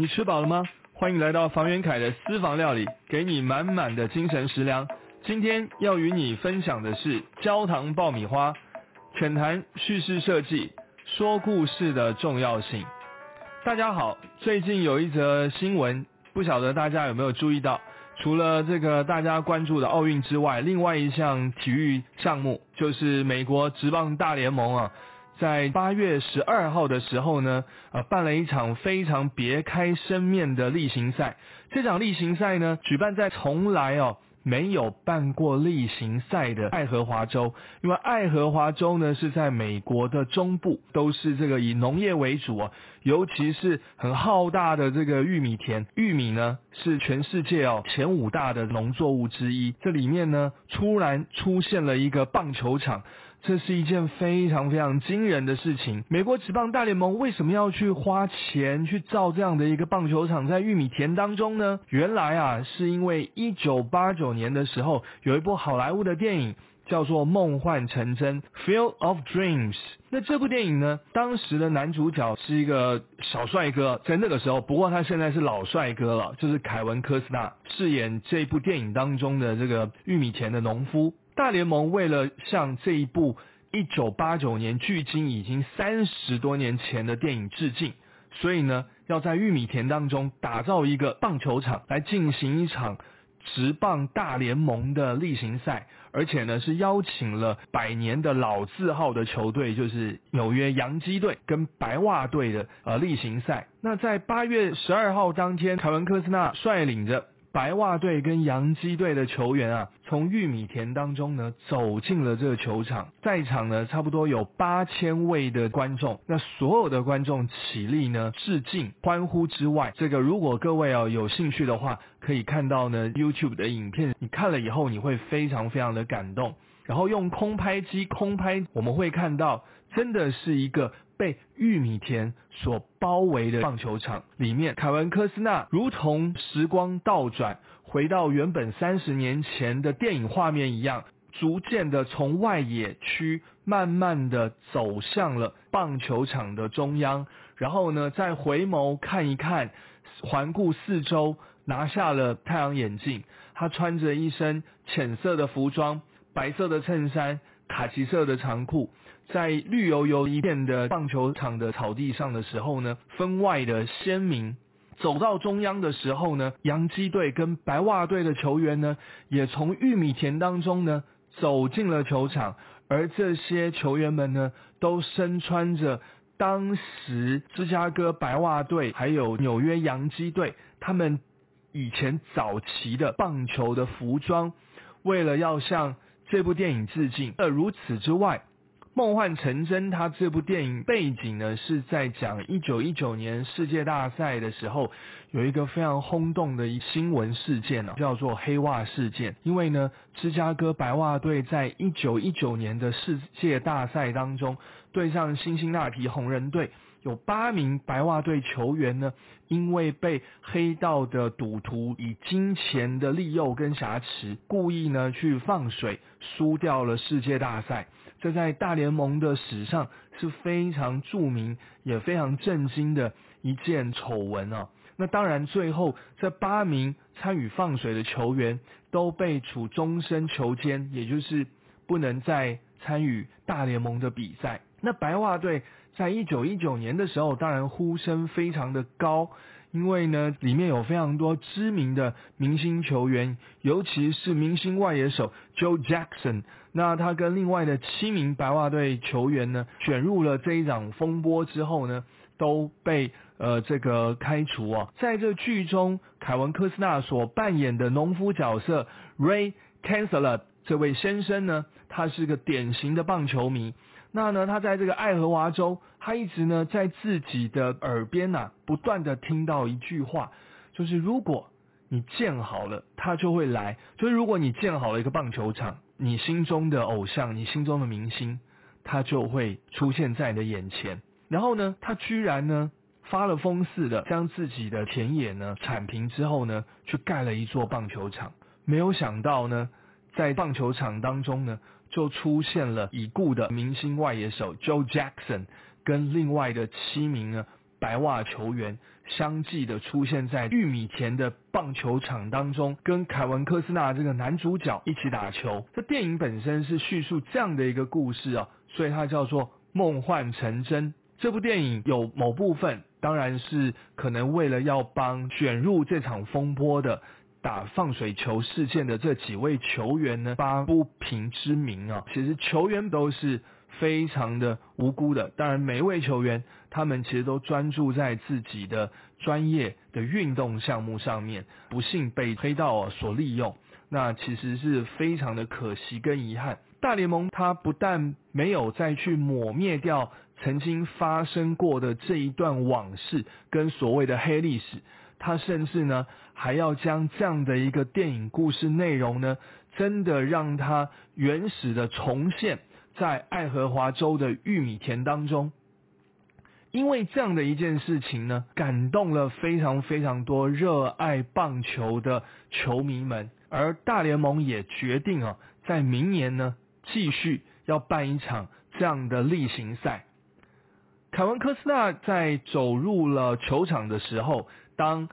你吃饱了吗？欢迎来到房元凯的私房料理，给你满满的精神食粮。今天要与你分享的是焦糖爆米花，浅谈叙事设计，说故事的重要性。大家好，最近有一则新闻，不晓得大家有没有注意到？除了这个大家关注的奥运之外，另外一项体育项目就是美国职棒大联盟啊。在八月十二号的时候呢，呃，办了一场非常别开生面的例行赛。这场例行赛呢，举办在从来哦。没有办过例行赛的爱荷华州，因为爱荷华州呢是在美国的中部，都是这个以农业为主啊，尤其是很浩大的这个玉米田，玉米呢是全世界哦前五大的农作物之一。这里面呢突然出现了一个棒球场。这是一件非常非常惊人的事情。美国职棒大联盟为什么要去花钱去造这样的一个棒球场在玉米田当中呢？原来啊，是因为一九八九年的时候有一部好莱坞的电影叫做《梦幻成真》（Field of Dreams）。那这部电影呢，当时的男主角是一个小帅哥，在那个时候，不过他现在是老帅哥了，就是凯文·科斯纳饰演这部电影当中的这个玉米田的农夫。大联盟为了向这一部一九八九年距今已经三十多年前的电影致敬，所以呢，要在玉米田当中打造一个棒球场来进行一场职棒大联盟的例行赛，而且呢是邀请了百年的老字号的球队，就是纽约洋基队跟白袜队的呃例行赛。那在八月十二号当天，凯文科斯纳率领着。白袜队跟洋基队的球员啊，从玉米田当中呢走进了这个球场，在场呢差不多有八千位的观众，那所有的观众起立呢致敬。欢呼之外，这个如果各位啊有兴趣的话，可以看到呢 YouTube 的影片，你看了以后你会非常非常的感动。然后用空拍机空拍，我们会看到真的是一个被玉米田所包围的棒球场里面。凯文科斯纳如同时光倒转，回到原本三十年前的电影画面一样，逐渐的从外野区慢慢的走向了棒球场的中央。然后呢，再回眸看一看，环顾四周，拿下了太阳眼镜。他穿着一身浅色的服装。白色的衬衫，卡其色的长裤，在绿油油一片的棒球场的草地上的时候呢，分外的鲜明。走到中央的时候呢，洋基队跟白袜队的球员呢，也从玉米田当中呢走进了球场，而这些球员们呢，都身穿着当时芝加哥白袜队还有纽约洋基队他们以前早期的棒球的服装，为了要向这部电影致敬。而如此之外，《梦幻成真》它这部电影背景呢，是在讲一九一九年世界大赛的时候，有一个非常轰动的新闻事件呢，叫做黑袜事件。因为呢，芝加哥白袜队在一九一九年的世界大赛当中，对上辛辛那提红人队。有八名白袜队球员呢，因为被黑道的赌徒以金钱的利诱跟挟持，故意呢去放水，输掉了世界大赛。这在大联盟的史上是非常著名也非常震惊的一件丑闻啊！那当然，最后这八名参与放水的球员都被处终身囚监，也就是不能再参与大联盟的比赛。那白袜队在一九一九年的时候，当然呼声非常的高，因为呢里面有非常多知名的明星球员，尤其是明星外野手 Joe Jackson。那他跟另外的七名白袜队球员呢，卷入了这一场风波之后呢，都被呃这个开除啊。在这剧中，凯文科斯纳所扮演的农夫角色 Ray c a n c e l l r 这位先生呢，他是个典型的棒球迷。那呢，他在这个爱荷华州，他一直呢在自己的耳边呐，不断的听到一句话，就是如果你建好了，他就会来。就是如果你建好了一个棒球场，你心中的偶像，你心中的明星，他就会出现在你的眼前。然后呢，他居然呢发了疯似的，将自己的田野呢铲平之后呢，去盖了一座棒球场。没有想到呢，在棒球场当中呢。就出现了已故的明星外野手 Joe Jackson 跟另外的七名呢白袜球员相继的出现在玉米田的棒球场当中，跟凯文科斯纳这个男主角一起打球。这电影本身是叙述这样的一个故事啊，所以它叫做梦幻成真。这部电影有某部分，当然是可能为了要帮卷入这场风波的打放水球事件的这几位球员呢发不平之名啊。其实球员都是。非常的无辜的，当然每一位球员，他们其实都专注在自己的专业的运动项目上面，不幸被黑道所利用，那其实是非常的可惜跟遗憾。大联盟他不但没有再去抹灭掉曾经发生过的这一段往事跟所谓的黑历史，他甚至呢还要将这样的一个电影故事内容呢，真的让它原始的重现。在爱荷华州的玉米田当中，因为这样的一件事情呢，感动了非常非常多热爱棒球的球迷们，而大联盟也决定啊，在明年呢，继续要办一场这样的例行赛。凯文科斯纳在走入了球场的时候，当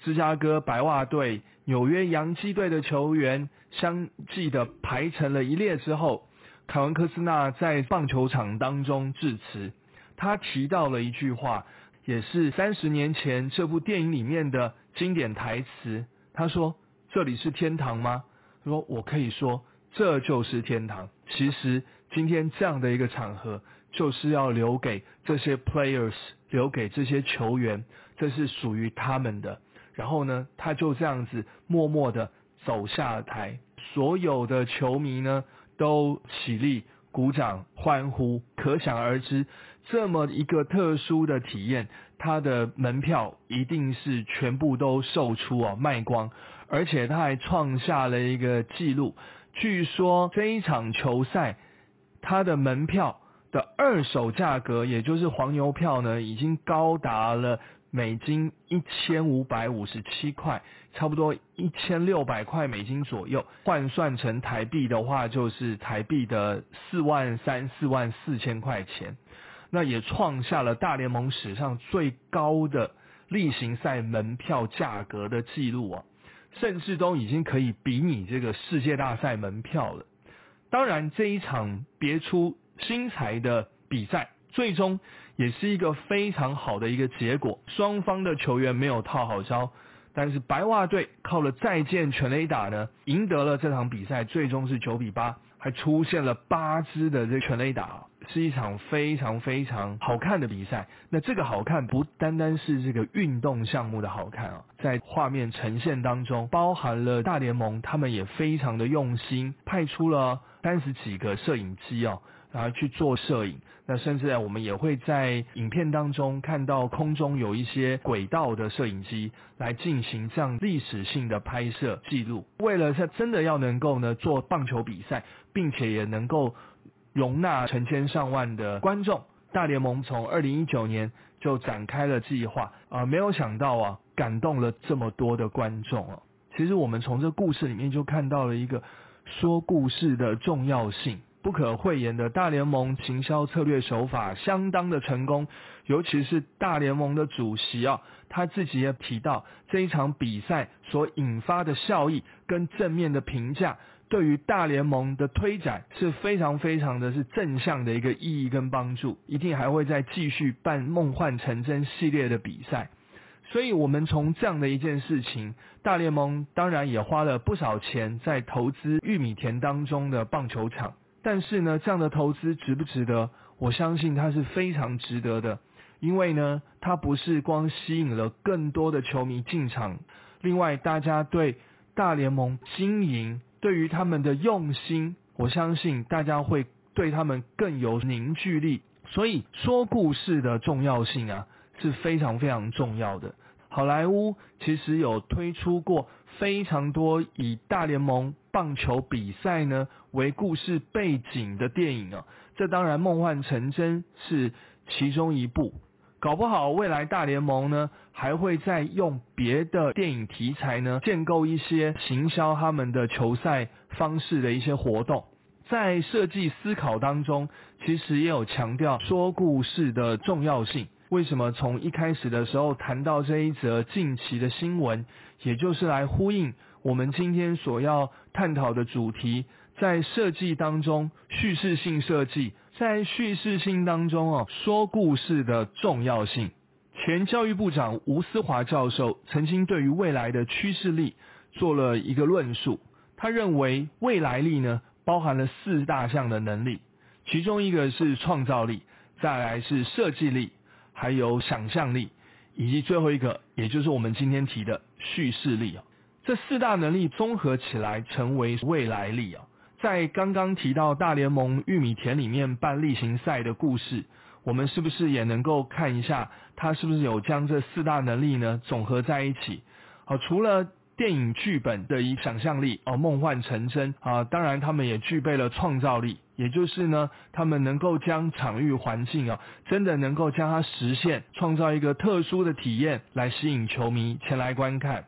芝加哥白袜队、纽约洋基队的球员相继的排成了一列之后。凯文科斯纳在棒球场当中致辞，他提到了一句话，也是三十年前这部电影里面的经典台词。他说：“这里是天堂吗？”他说：“我可以说这就是天堂。”其实今天这样的一个场合，就是要留给这些 players，留给这些球员，这是属于他们的。然后呢，他就这样子默默的走下台，所有的球迷呢。都起立鼓掌欢呼，可想而知，这么一个特殊的体验，他的门票一定是全部都售出哦，卖光，而且他还创下了一个记录，据说这一场球赛，他的门票的二手价格，也就是黄牛票呢，已经高达了。美金一千五百五十七块，差不多一千六百块美金左右，换算成台币的话，就是台币的四万三、四万四千块钱。那也创下了大联盟史上最高的例行赛门票价格的记录啊，甚至都已经可以比拟这个世界大赛门票了。当然，这一场别出心裁的比赛，最终。也是一个非常好的一个结果，双方的球员没有套好招，但是白袜队靠了再见全垒打呢，赢得了这场比赛，最终是九比八，还出现了八支的这全垒打，是一场非常非常好看的比赛。那这个好看不单单是这个运动项目的好看啊，在画面呈现当中，包含了大联盟他们也非常的用心，派出了三十几个摄影机哦。然后去做摄影，那甚至啊，我们也会在影片当中看到空中有一些轨道的摄影机来进行这样历史性的拍摄记录。为了在真的要能够呢做棒球比赛，并且也能够容纳成千上万的观众，大联盟从二零一九年就展开了计划啊，没有想到啊，感动了这么多的观众啊。其实我们从这故事里面就看到了一个说故事的重要性。不可讳言的大联盟行销策略手法相当的成功，尤其是大联盟的主席啊，他自己也提到这一场比赛所引发的效益跟正面的评价，对于大联盟的推展是非常非常的是正向的一个意义跟帮助，一定还会再继续办梦幻成真系列的比赛。所以，我们从这样的一件事情，大联盟当然也花了不少钱在投资玉米田当中的棒球场。但是呢，这样的投资值不值得？我相信它是非常值得的，因为呢，它不是光吸引了更多的球迷进场，另外大家对大联盟经营，对于他们的用心，我相信大家会对他们更有凝聚力。所以说故事的重要性啊，是非常非常重要的。好莱坞其实有推出过非常多以大联盟棒球比赛呢为故事背景的电影啊，这当然梦幻成真是其中一部，搞不好未来大联盟呢还会再用别的电影题材呢建构一些行销他们的球赛方式的一些活动，在设计思考当中，其实也有强调说故事的重要性。为什么从一开始的时候谈到这一则近期的新闻，也就是来呼应我们今天所要探讨的主题，在设计当中，叙事性设计，在叙事性当中哦，说故事的重要性。前教育部长吴思华教授曾经对于未来的趋势力做了一个论述，他认为未来力呢包含了四大项的能力，其中一个是创造力。再来是设计力，还有想象力，以及最后一个，也就是我们今天提的叙事力啊。这四大能力综合起来成为未来力啊。在刚刚提到大联盟玉米田里面办例行赛的故事，我们是不是也能够看一下，他是不是有将这四大能力呢总合在一起？好，除了。电影剧本的一想象力哦，梦幻成真啊！当然，他们也具备了创造力，也就是呢，他们能够将场域环境啊，真的能够将它实现，创造一个特殊的体验来吸引球迷前来观看。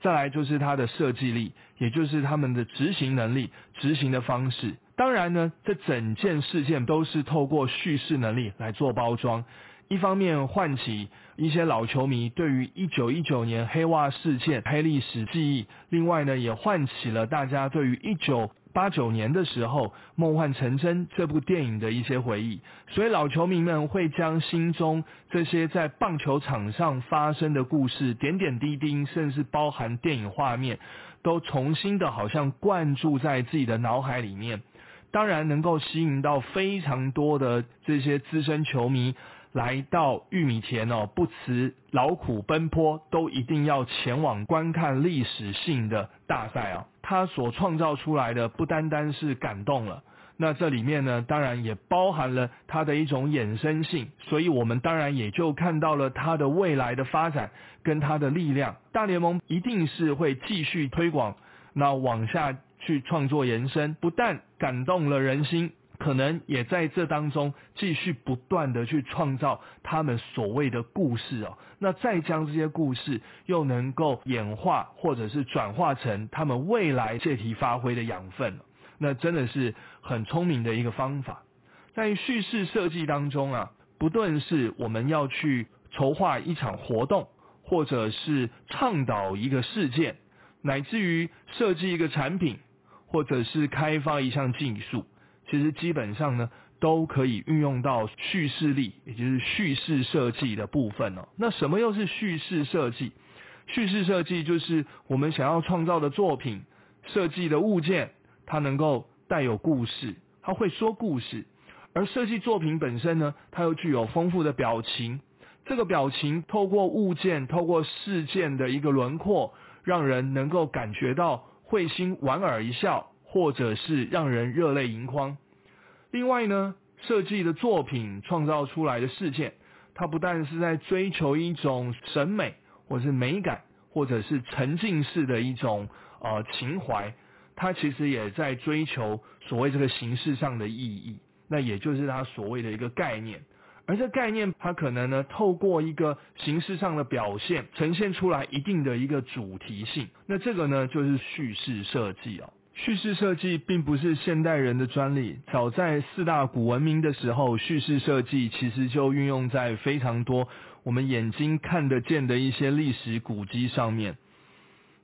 再来就是它的设计力，也就是他们的执行能力、执行的方式。当然呢，这整件事件都是透过叙事能力来做包装。一方面唤起一些老球迷对于一九一九年黑袜事件黑历史记忆，另外呢也唤起了大家对于一九八九年的时候《梦幻成真》这部电影的一些回忆，所以老球迷们会将心中这些在棒球场上发生的故事点点滴滴，甚至包含电影画面，都重新的好像灌注在自己的脑海里面，当然能够吸引到非常多的这些资深球迷。来到玉米田哦，不辞劳苦奔波，都一定要前往观看历史性的大赛啊！他所创造出来的不单单是感动了，那这里面呢，当然也包含了它的一种衍生性，所以我们当然也就看到了它的未来的发展跟它的力量。大联盟一定是会继续推广，那往下去创作延伸，不但感动了人心。可能也在这当中继续不断的去创造他们所谓的故事哦，那再将这些故事又能够演化或者是转化成他们未来借题发挥的养分，那真的是很聪明的一个方法。在叙事设计当中啊，不论是我们要去筹划一场活动，或者是倡导一个事件，乃至于设计一个产品，或者是开发一项技术。其实基本上呢，都可以运用到叙事力，也就是叙事设计的部分哦。那什么又是叙事设计？叙事设计就是我们想要创造的作品设计的物件，它能够带有故事，它会说故事。而设计作品本身呢，它又具有丰富的表情。这个表情透过物件、透过事件的一个轮廓，让人能够感觉到会心莞尔一笑。或者是让人热泪盈眶。另外呢，设计的作品创造出来的事件，它不但是在追求一种审美，或是美感，或者是沉浸式的一种呃情怀，它其实也在追求所谓这个形式上的意义。那也就是它所谓的一个概念。而这概念，它可能呢透过一个形式上的表现，呈现出来一定的一个主题性。那这个呢就是叙事设计哦。叙事设计并不是现代人的专利，早在四大古文明的时候，叙事设计其实就运用在非常多我们眼睛看得见的一些历史古迹上面。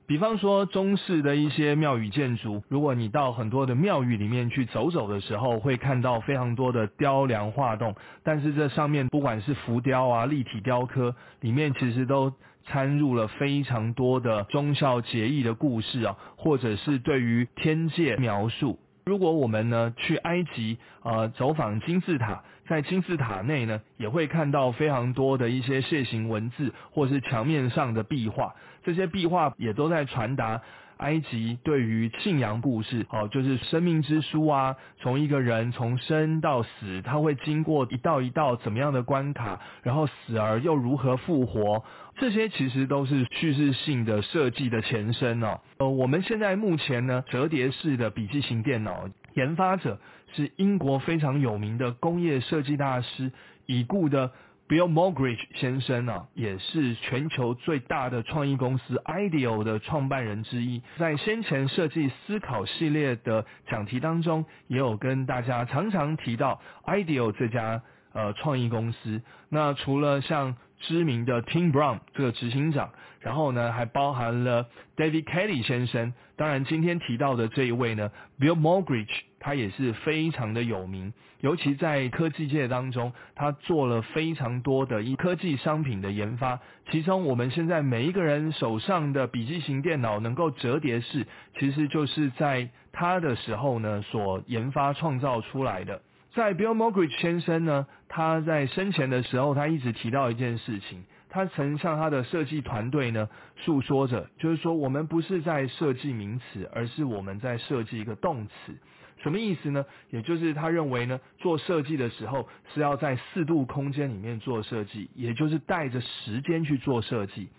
比方说中式的一些庙宇建筑，如果你到很多的庙宇里面去走走的时候，会看到非常多的雕梁画栋，但是这上面不管是浮雕啊、立体雕刻，里面其实都。掺入了非常多的忠孝节义的故事啊，或者是对于天界描述。如果我们呢去埃及，呃，走访金字塔，在金字塔内呢，也会看到非常多的一些楔形文字，或是墙面上的壁画。这些壁画也都在传达。埃及对于信仰故事，哦，就是生命之书啊，从一个人从生到死，他会经过一道一道怎么样的关卡，然后死而又如何复活，这些其实都是叙事性的设计的前身哦。呃，我们现在目前呢，折叠式的笔记型电脑研发者是英国非常有名的工业设计大师，已故的。Bill Mogridge 先生呢，也是全球最大的创意公司 IDEO 的创办人之一。在先前设计思考系列的讲题当中，也有跟大家常常提到 IDEO 这家呃创意公司。那除了像知名的 Tim Brown 这个执行长，然后呢还包含了 David Kelly 先生。当然今天提到的这一位呢，Bill Morgridge，他也是非常的有名，尤其在科技界当中，他做了非常多的一科技商品的研发。其中我们现在每一个人手上的笔记型电脑能够折叠式，其实就是在他的时候呢所研发创造出来的。在 Bill Morgridge 先生呢，他在生前的时候，他一直提到一件事情，他曾向他的设计团队呢诉说着，就是说我们不是在设计名词，而是我们在设计一个动词。什么意思呢？也就是他认为呢，做设计的时候是要在四度空间里面做设计，也就是带着时间去做设计。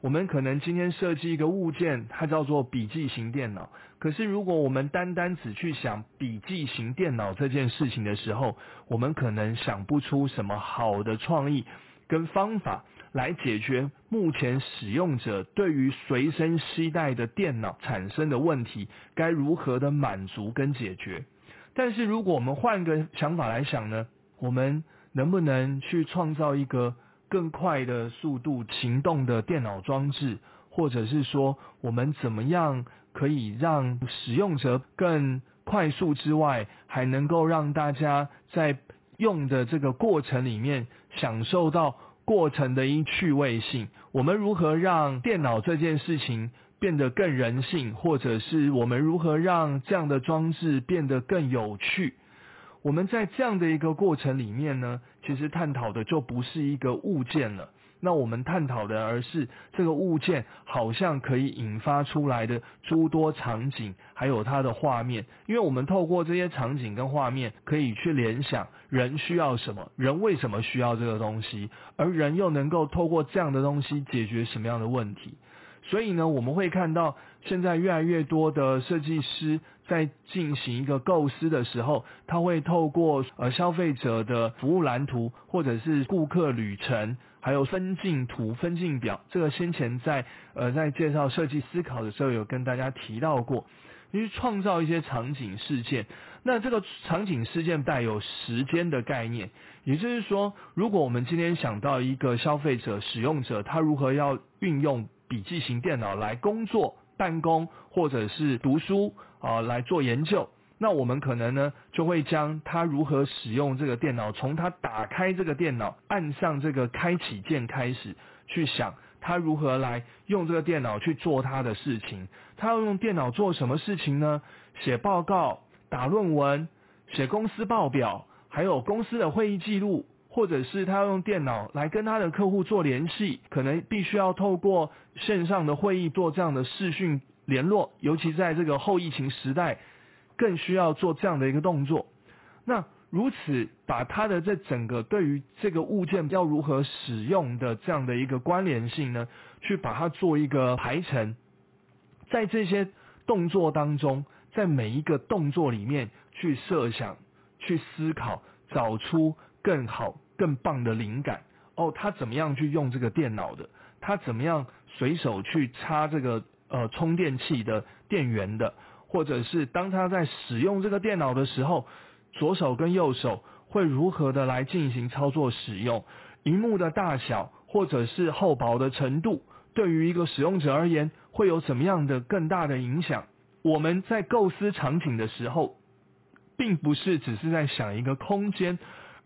我们可能今天设计一个物件，它叫做笔记型电脑。可是如果我们单单只去想笔记型电脑这件事情的时候，我们可能想不出什么好的创意跟方法来解决目前使用者对于随身携带的电脑产生的问题，该如何的满足跟解决。但是如果我们换个想法来想呢，我们能不能去创造一个？更快的速度行动的电脑装置，或者是说我们怎么样可以让使用者更快速之外，还能够让大家在用的这个过程里面享受到过程的一趣味性。我们如何让电脑这件事情变得更人性，或者是我们如何让这样的装置变得更有趣？我们在这样的一个过程里面呢，其实探讨的就不是一个物件了。那我们探讨的，而是这个物件好像可以引发出来的诸多场景，还有它的画面。因为我们透过这些场景跟画面，可以去联想人需要什么，人为什么需要这个东西，而人又能够透过这样的东西解决什么样的问题。所以呢，我们会看到现在越来越多的设计师在进行一个构思的时候，他会透过呃消费者的服务蓝图，或者是顾客旅程，还有分镜图、分镜表。这个先前在呃在介绍设计思考的时候有跟大家提到过，去创造一些场景事件。那这个场景事件带有时间的概念，也就是说，如果我们今天想到一个消费者、使用者，他如何要运用。笔记型电脑来工作、办公或者是读书啊，来做研究。那我们可能呢，就会将他如何使用这个电脑，从他打开这个电脑、按上这个开启键开始，去想他如何来用这个电脑去做他的事情。他要用电脑做什么事情呢？写报告、打论文、写公司报表，还有公司的会议记录。或者是他用电脑来跟他的客户做联系，可能必须要透过线上的会议做这样的视讯联络，尤其在这个后疫情时代，更需要做这样的一个动作。那如此把他的这整个对于这个物件要如何使用的这样的一个关联性呢，去把它做一个排程，在这些动作当中，在每一个动作里面去设想、去思考、找出。更好、更棒的灵感哦，他怎么样去用这个电脑的？他怎么样随手去插这个呃充电器的电源的？或者是当他在使用这个电脑的时候，左手跟右手会如何的来进行操作使用？荧幕的大小或者是厚薄的程度，对于一个使用者而言会有怎么样的更大的影响？我们在构思场景的时候，并不是只是在想一个空间。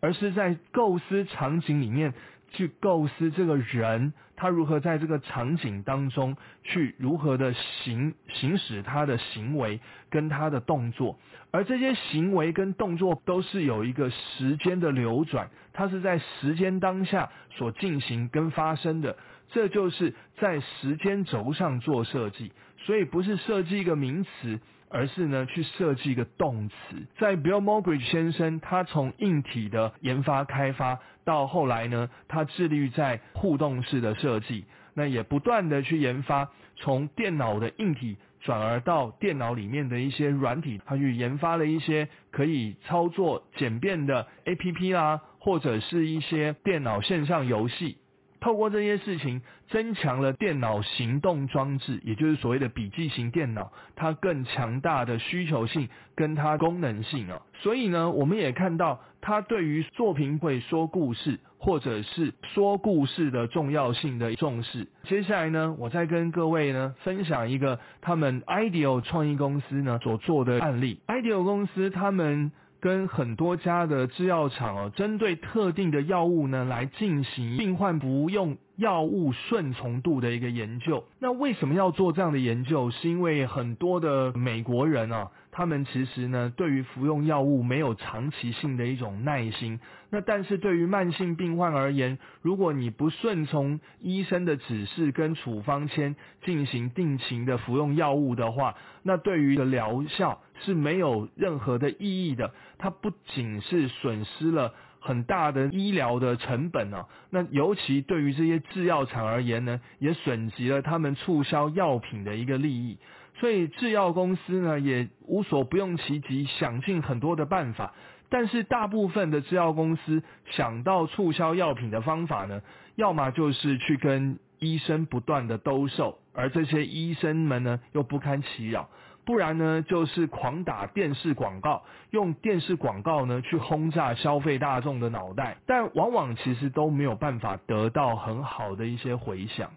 而是在构思场景里面去构思这个人，他如何在这个场景当中去如何的行行使他的行为跟他的动作，而这些行为跟动作都是有一个时间的流转，它是在时间当下所进行跟发生的，这就是在时间轴上做设计，所以不是设计一个名词。而是呢，去设计一个动词。在 Bill Morgridge 先生，他从硬体的研发开发，到后来呢，他致力于在互动式的设计，那也不断的去研发，从电脑的硬体转而到电脑里面的一些软体，他去研发了一些可以操作简便的 APP 啦，或者是一些电脑线上游戏。透过这些事情，增强了电脑行动装置，也就是所谓的笔记型电脑，它更强大的需求性跟它功能性啊。所以呢，我们也看到它对于作品会说故事，或者是说故事的重要性的重视。接下来呢，我再跟各位呢分享一个他们 IDEO 创意公司呢所做的案例。IDEO 公司他们。跟很多家的制药厂哦，针对特定的药物呢，来进行病患不用药物顺从度的一个研究。那为什么要做这样的研究？是因为很多的美国人啊。他们其实呢，对于服用药物没有长期性的一种耐心。那但是对于慢性病患而言，如果你不顺从医生的指示跟处方签进行定期的服用药物的话，那对于的疗效是没有任何的意义的。它不仅是损失了很大的医疗的成本啊，那尤其对于这些制药厂而言呢，也损及了他们促销药品的一个利益。所以制药公司呢也无所不用其极，想尽很多的办法。但是大部分的制药公司想到促销药品的方法呢，要么就是去跟医生不断的兜售，而这些医生们呢又不堪其扰；不然呢就是狂打电视广告，用电视广告呢去轰炸消费大众的脑袋，但往往其实都没有办法得到很好的一些回响。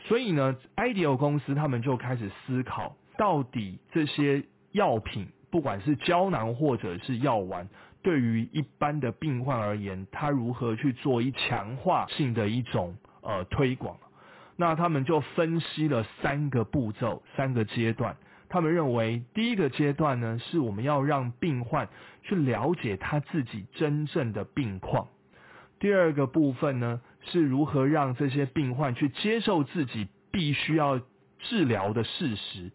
所以呢，IDEO 公司他们就开始思考，到底这些药品，不管是胶囊或者是药丸，对于一般的病患而言，它如何去做一强化性的一种呃推广？那他们就分析了三个步骤、三个阶段。他们认为，第一个阶段呢，是我们要让病患去了解他自己真正的病况；第二个部分呢。是如何让这些病患去接受自己必须要治疗的事实？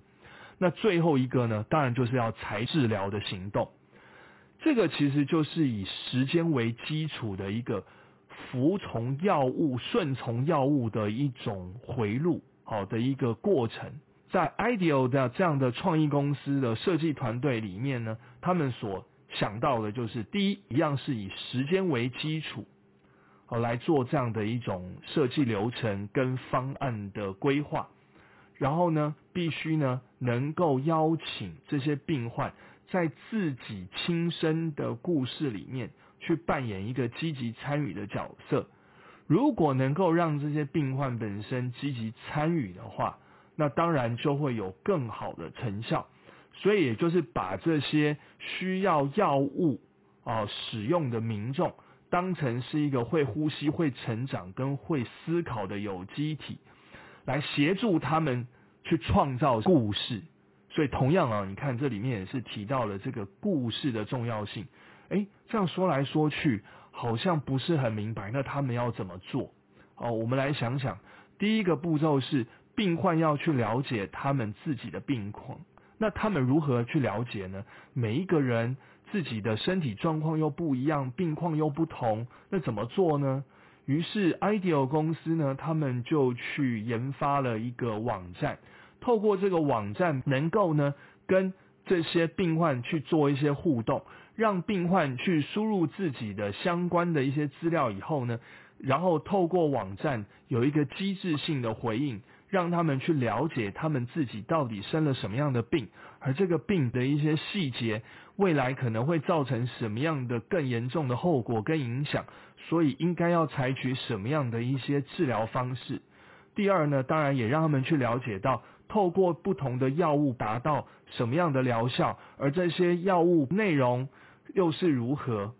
那最后一个呢？当然就是要才治疗的行动。这个其实就是以时间为基础的一个服从药物、顺从药物的一种回路，好的一个过程。在 IDEO 的这样的创意公司的设计团队里面呢，他们所想到的就是第一，一样是以时间为基础。来做这样的一种设计流程跟方案的规划，然后呢，必须呢能够邀请这些病患在自己亲身的故事里面去扮演一个积极参与的角色。如果能够让这些病患本身积极参与的话，那当然就会有更好的成效。所以也就是把这些需要药物啊使用的民众。当成是一个会呼吸、会成长跟会思考的有机体，来协助他们去创造故事。所以同样啊，你看这里面也是提到了这个故事的重要性。诶，这样说来说去，好像不是很明白。那他们要怎么做？哦，我们来想想。第一个步骤是病患要去了解他们自己的病况。那他们如何去了解呢？每一个人。自己的身体状况又不一样，病况又不同，那怎么做呢？于是 Ideal 公司呢，他们就去研发了一个网站，透过这个网站，能够呢跟这些病患去做一些互动，让病患去输入自己的相关的一些资料以后呢，然后透过网站有一个机制性的回应。让他们去了解他们自己到底生了什么样的病，而这个病的一些细节，未来可能会造成什么样的更严重的后果跟影响，所以应该要采取什么样的一些治疗方式。第二呢，当然也让他们去了解到，透过不同的药物达到什么样的疗效，而这些药物内容又是如何。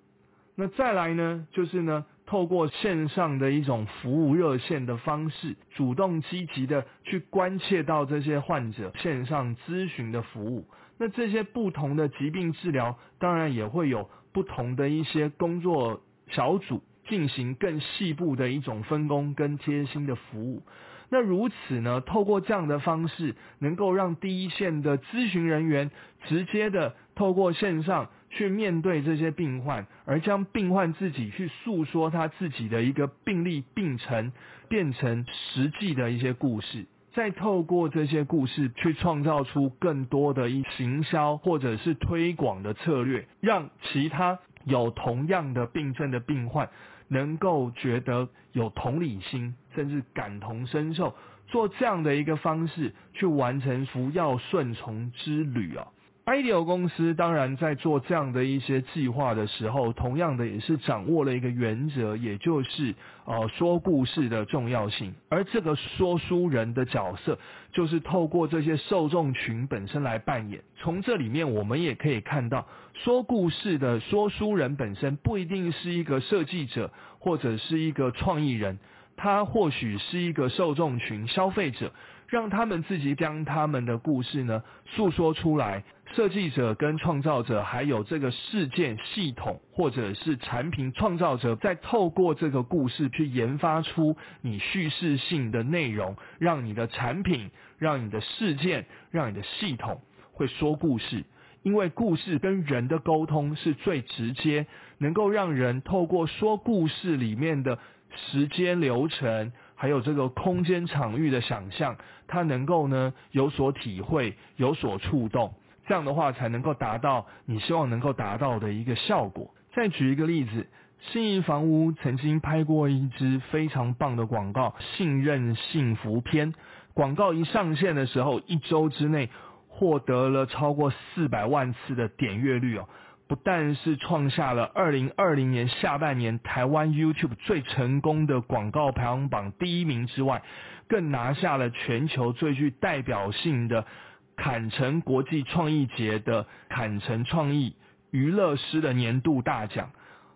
那再来呢，就是呢。透过线上的一种服务热线的方式，主动积极的去关切到这些患者线上咨询的服务。那这些不同的疾病治疗，当然也会有不同的一些工作小组进行更细部的一种分工跟贴心的服务。那如此呢？透过这样的方式，能够让第一线的咨询人员直接的透过线上去面对这些病患，而将病患自己去诉说他自己的一个病例病程，变成实际的一些故事，再透过这些故事去创造出更多的一行销或者是推广的策略，让其他有同样的病症的病患能够觉得有同理心，甚至感同身受，做这样的一个方式去完成服药顺从之旅啊。IDEO 公司当然在做这样的一些计划的时候，同样的也是掌握了一个原则，也就是呃说故事的重要性。而这个说书人的角色，就是透过这些受众群本身来扮演。从这里面我们也可以看到，说故事的说书人本身不一定是一个设计者或者是一个创意人，他或许是一个受众群消费者。让他们自己将他们的故事呢诉说出来，设计者跟创造者，还有这个事件系统或者是产品创造者，再透过这个故事去研发出你叙事性的内容，让你的产品、让你的事件、让你的系统会说故事。因为故事跟人的沟通是最直接，能够让人透过说故事里面的时间流程。还有这个空间场域的想象，它能够呢有所体会、有所触动，这样的话才能够达到你希望能够达到的一个效果。再举一个例子，信义房屋曾经拍过一支非常棒的广告，《信任幸福篇》。广告一上线的时候，一周之内获得了超过四百万次的点阅率哦。不但是创下了二零二零年下半年台湾 YouTube 最成功的广告排行榜第一名之外，更拿下了全球最具代表性的坎城国际创意节的坎城创意娱乐师的年度大奖。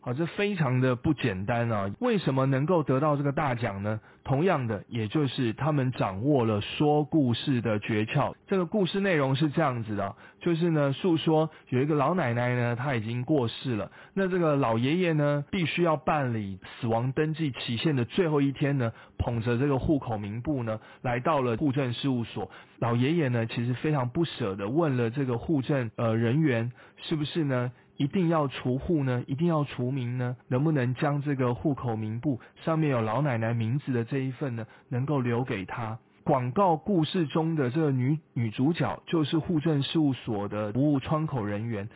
啊，这非常的不简单啊！为什么能够得到这个大奖呢？同样的，也就是他们掌握了说故事的诀窍。这个故事内容是这样子的，就是呢，诉说有一个老奶奶呢，她已经过世了。那这个老爷爷呢，必须要办理死亡登记期限的最后一天呢，捧着这个户口名簿呢，来到了户政事务所。老爷爷呢，其实非常不舍的问了这个户政呃人员，是不是呢？一定要除户呢？一定要除名呢？能不能将这个户口名簿上面有老奶奶名字的这一份呢，能够留给她？广告故事中的这个女女主角就是户政事务所的服务窗口人员。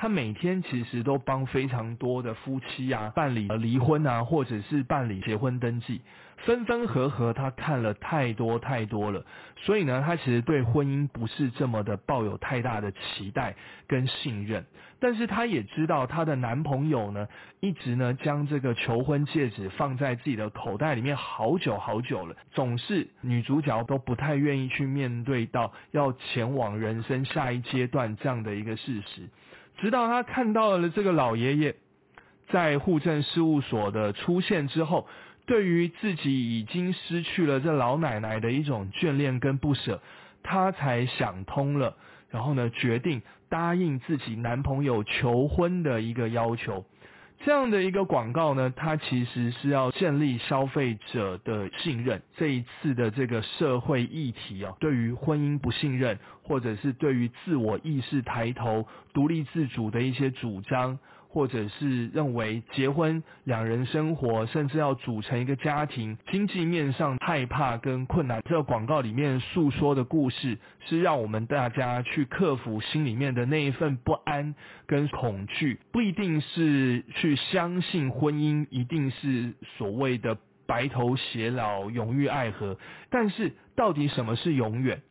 他每天其实都帮非常多的夫妻啊办理离婚啊，或者是办理结婚登记，分分合合他看了太多太多了，所以呢，他其实对婚姻不是这么的抱有太大的期待跟信任。但是他也知道她的男朋友呢，一直呢将这个求婚戒指放在自己的口袋里面好久好久了，总是女主角都不太愿意去面对到要前往人生下一阶段这样的一个事实。直到他看到了这个老爷爷在户政事务所的出现之后，对于自己已经失去了这老奶奶的一种眷恋跟不舍，他才想通了，然后呢，决定答应自己男朋友求婚的一个要求。这样的一个广告呢，它其实是要建立消费者的信任。这一次的这个社会议题啊，对于婚姻不信任，或者是对于自我意识抬头、独立自主的一些主张。或者是认为结婚两人生活，甚至要组成一个家庭，经济面上害怕跟困难，这个广告里面诉说的故事，是让我们大家去克服心里面的那一份不安跟恐惧，不一定是去相信婚姻一定是所谓的白头偕老、永浴爱河，但是到底什么是永远？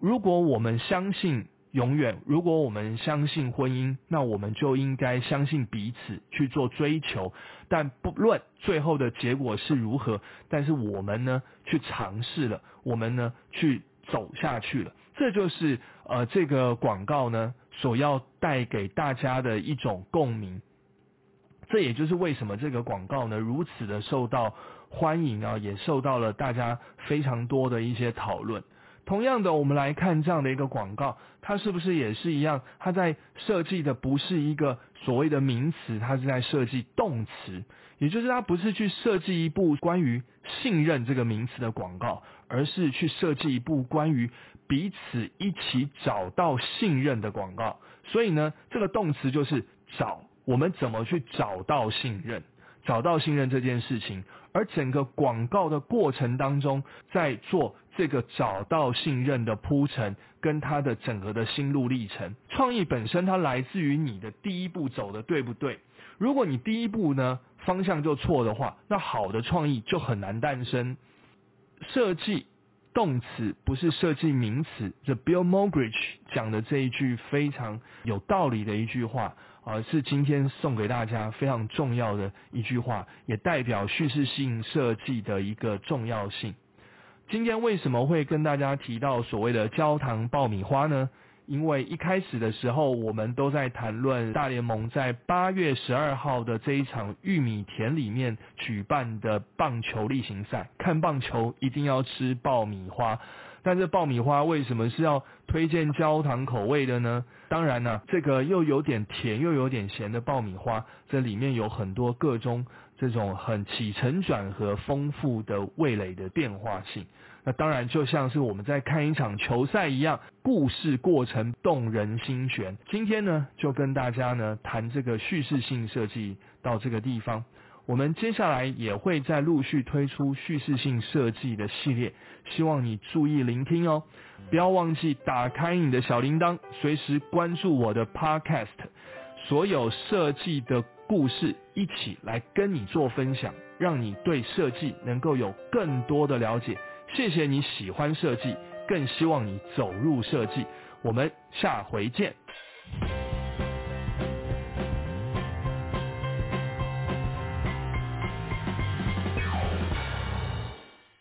如果我们相信。永远，如果我们相信婚姻，那我们就应该相信彼此去做追求。但不论最后的结果是如何，但是我们呢去尝试了，我们呢去走下去了。这就是呃这个广告呢所要带给大家的一种共鸣。这也就是为什么这个广告呢如此的受到欢迎啊，也受到了大家非常多的一些讨论。同样的，我们来看这样的一个广告，它是不是也是一样？它在设计的不是一个所谓的名词，它是在设计动词，也就是它不是去设计一部关于信任这个名词的广告，而是去设计一部关于彼此一起找到信任的广告。所以呢，这个动词就是找，我们怎么去找到信任？找到信任这件事情，而整个广告的过程当中，在做这个找到信任的铺陈，跟它的整个的心路历程。创意本身它来自于你的第一步走的对不对？如果你第一步呢方向就错的话，那好的创意就很难诞生。设计动词不是设计名词，The Bill Moggridge 讲的这一句非常有道理的一句话啊，是今天送给大家非常重要的一句话，也代表叙事性设计的一个重要性。今天为什么会跟大家提到所谓的焦糖爆米花呢？因为一开始的时候，我们都在谈论大联盟在八月十二号的这一场玉米田里面举办的棒球例行赛。看棒球一定要吃爆米花，但这爆米花为什么是要推荐焦糖口味的呢？当然呢，这个又有点甜又有点咸的爆米花，这里面有很多各种这种很起承转合丰富的味蕾的变化性。那当然就像是我们在看一场球赛一样，故事过程动人心弦。今天呢，就跟大家呢谈这个叙事性设计到这个地方。我们接下来也会再陆续推出叙事性设计的系列，希望你注意聆听哦。不要忘记打开你的小铃铛，随时关注我的 Podcast，所有设计的故事一起来跟你做分享，让你对设计能够有更多的了解。谢谢你喜欢设计，更希望你走入设计。我们下回见。